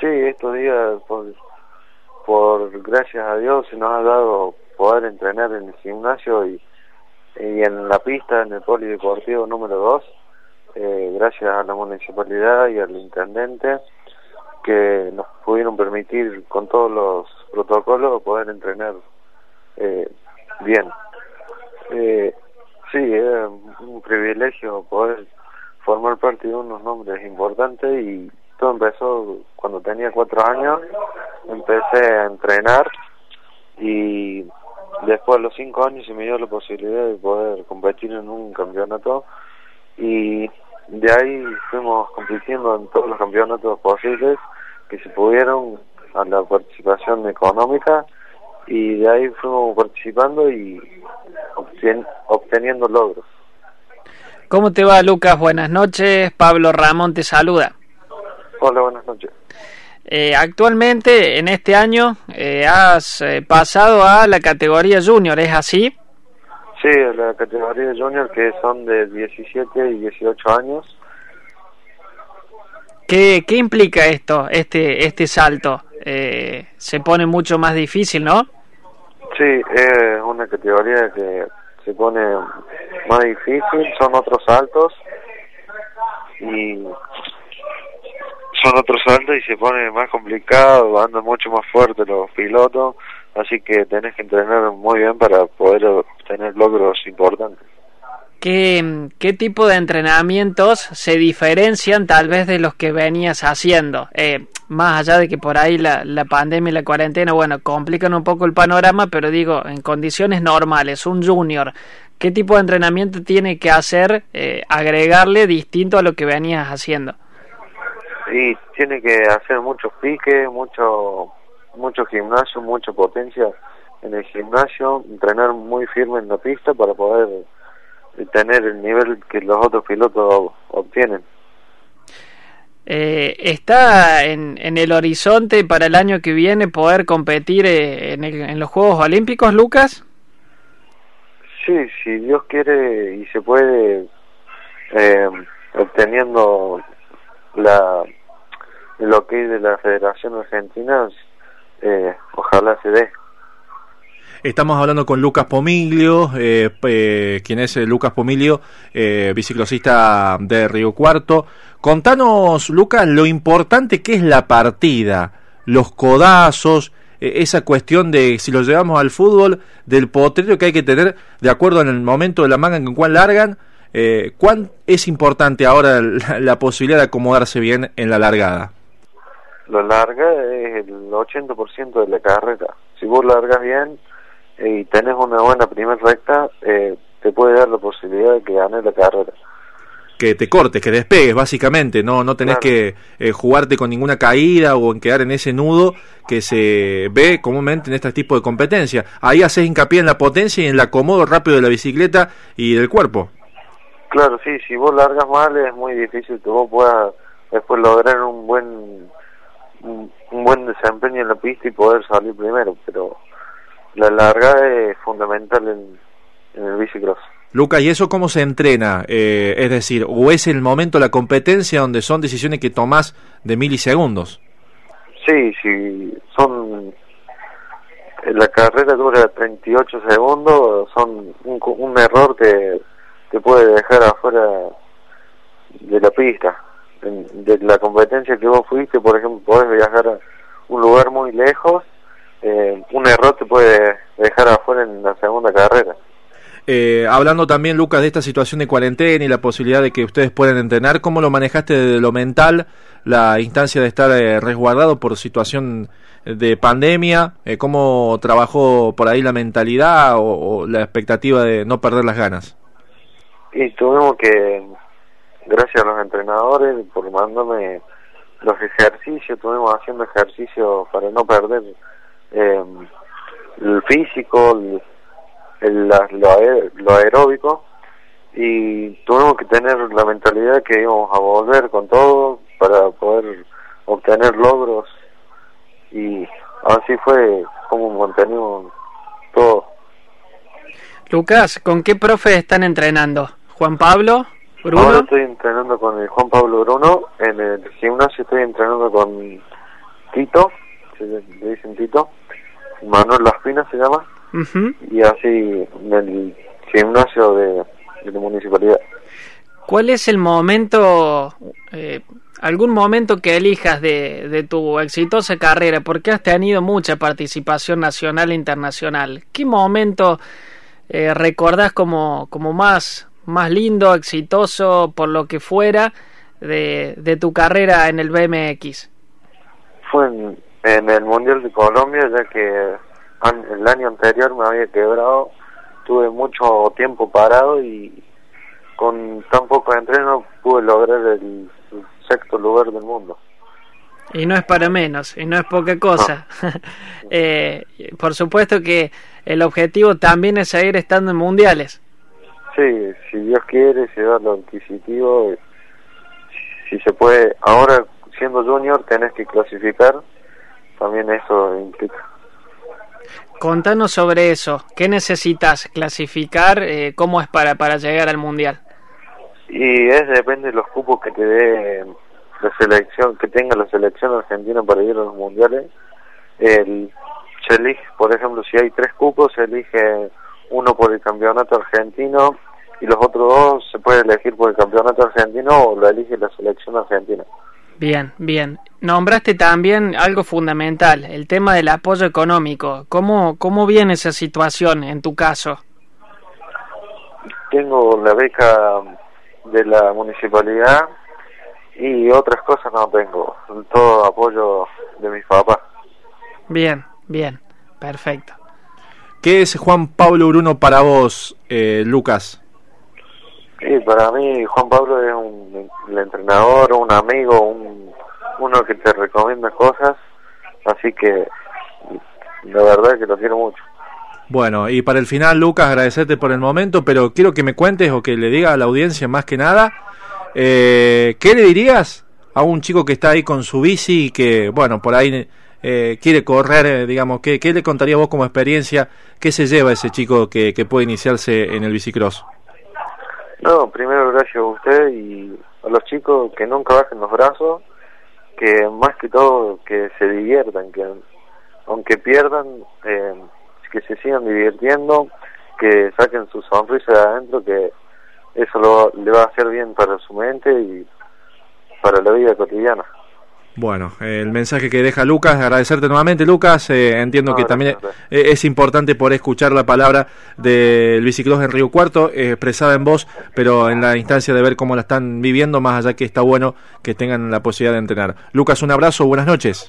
Sí, estos días, por, gracias a Dios, se nos ha dado poder entrenar en el gimnasio y, y en la pista, en el polideportivo número 2, eh, gracias a la municipalidad y al intendente que nos pudieron permitir con todos los protocolos poder entrenar eh, bien. Eh, sí, es un privilegio poder formar parte de unos nombres importantes y empezó cuando tenía cuatro años, empecé a entrenar y después de los cinco años se me dio la posibilidad de poder competir en un campeonato y de ahí fuimos compitiendo en todos los campeonatos posibles que se pudieron a la participación económica y de ahí fuimos participando y obteniendo logros. ¿Cómo te va Lucas? Buenas noches, Pablo Ramón te saluda. Hola, buenas noches. Eh, actualmente, en este año, eh, has eh, pasado a la categoría junior, ¿es así? Sí, la categoría junior que son de 17 y 18 años. ¿Qué, qué implica esto, este, este salto? Eh, se pone mucho más difícil, ¿no? Sí, es una categoría que se pone más difícil, son otros saltos y son otros saltos y se pone más complicado, andan mucho más fuerte los pilotos, así que tenés que entrenar muy bien para poder obtener logros importantes. ¿Qué, ¿Qué tipo de entrenamientos se diferencian tal vez de los que venías haciendo? Eh, más allá de que por ahí la, la pandemia y la cuarentena, bueno, complican un poco el panorama, pero digo, en condiciones normales, un junior, ¿qué tipo de entrenamiento tiene que hacer, eh, agregarle distinto a lo que venías haciendo? Y tiene que hacer muchos piques, mucho, mucho gimnasio, mucha potencia en el gimnasio, entrenar muy firme en la pista para poder tener el nivel que los otros pilotos obtienen. Eh, ¿Está en, en, el horizonte para el año que viene poder competir eh, en, el, en, los Juegos Olímpicos, Lucas? Sí, si Dios quiere y se puede, eh, obteniendo la lo que de la Federación Argentina, eh, ojalá se dé. Estamos hablando con Lucas Pomiglio, eh, eh, quien es Lucas Pomiglio, eh, biciclosista de Río Cuarto. Contanos, Lucas, lo importante que es la partida, los codazos, esa cuestión de, si lo llevamos al fútbol, del potrero que hay que tener de acuerdo en el momento de la manga en cuál largan. ¿Cuán es importante ahora la, la posibilidad de acomodarse bien en la largada? La larga es el 80% de la carrera. Si vos largas bien, y tenés una buena primera recta, eh, te puede dar la posibilidad de que ganes la carrera. Que te cortes, que despegues, básicamente, no no tenés que eh, jugarte con ninguna caída o en quedar en ese nudo que se ve comúnmente en este tipo de competencia. Ahí haces hincapié en la potencia y en el acomodo rápido de la bicicleta y del cuerpo. Claro, sí, si vos largas mal es muy difícil que vos puedas después lograr un buen un, un buen desempeño en la pista y poder salir primero, pero la larga es fundamental en, en el bicicross. Luca, ¿y eso cómo se entrena? Eh, es decir, ¿o es el momento la competencia donde son decisiones que tomas de milisegundos? Sí, sí, son... La carrera dura 38 segundos, son un, un error que te puede dejar afuera de la pista. De la competencia que vos fuiste, por ejemplo, podés viajar a un lugar muy lejos eh, un error te puede dejar afuera en la segunda carrera. Eh, hablando también, Lucas, de esta situación de cuarentena y la posibilidad de que ustedes puedan entrenar, ¿cómo lo manejaste de lo mental, la instancia de estar eh, resguardado por situación de pandemia? Eh, ¿Cómo trabajó por ahí la mentalidad o, o, la expectativa de no perder las ganas? Y tuvimos que, gracias a los entrenadores, por mandarme los ejercicios, estuvimos haciendo ejercicios para no perder eh, el físico, el, lo, lo aeróbico y tuvimos que tener la mentalidad que íbamos a volver con todo para poder obtener logros y así fue como mantenimos todo. Lucas, ¿con qué profe están entrenando? ¿Juan Pablo? ¿Bruno? Ahora estoy entrenando con el Juan Pablo Bruno, en el gimnasio estoy entrenando con Tito, se le dicen Tito, Manuel Las Pinas se llama, y así en el gimnasio de, la municipalidad. ¿Cuál es el momento, eh, algún momento que elijas de, de, tu exitosa carrera? Porque has tenido mucha participación nacional e internacional. ¿Qué momento eh, recordás como, como más, más lindo, exitoso, por lo que fuera, de, de tu carrera en el BMX? Fue en, en el Mundial de Colombia, ya que el año anterior me había quebrado, tuve mucho tiempo parado y con tan poco entreno pude lograr el, sexto lugar del mundo. Y no es para menos, y no es poca cosa. eh, por supuesto que el objetivo también es seguir estando en mundiales. Sí, si Dios quiere, da lo adquisitivo, si se puede, ahora siendo junior tenés que clasificar, también eso implica. Contanos sobre eso. ¿Qué necesitas clasificar? Eh, ¿Cómo es para, para llegar al Mundial? Y es depende de los cupos que te dé la selección, que tenga la selección argentina para ir a los mundiales. El, se elige, por ejemplo, si hay tres cupos, se elige uno por el campeonato argentino y los otros dos se puede elegir por el campeonato argentino o lo elige la selección argentina. Bien, bien. Nombraste también algo fundamental, el tema del apoyo económico. ¿Cómo, cómo viene esa situación en tu caso? Tengo la beca de la municipalidad y otras cosas no tengo. Todo apoyo de mis papás. Bien, bien, perfecto. ¿Qué es Juan Pablo Bruno para vos, eh, Lucas? Sí, para mí Juan Pablo es un el entrenador, un amigo, un, uno que te recomienda cosas, así que la verdad es que lo quiero mucho. Bueno, y para el final, Lucas, agradecerte por el momento, pero quiero que me cuentes o que le diga a la audiencia más que nada, eh, ¿qué le dirías a un chico que está ahí con su bici y que, bueno, por ahí eh, quiere correr, eh, digamos, ¿qué, ¿qué le contaría vos como experiencia? ¿Qué se lleva ese chico que, que puede iniciarse en el bicicross? No, primero gracias a usted y a los chicos que nunca bajen los brazos, que más que todo que se diviertan, que aunque pierdan, eh, que se sigan divirtiendo, que saquen su sonrisa de adentro, que eso lo, le va a hacer bien para su mente y para la vida cotidiana. Bueno, el mensaje que deja Lucas, agradecerte nuevamente Lucas, eh, entiendo que también es importante por escuchar la palabra del biciclós en Río Cuarto, eh, expresada en voz, pero en la instancia de ver cómo la están viviendo, más allá que está bueno que tengan la posibilidad de entrenar. Lucas, un abrazo, buenas noches.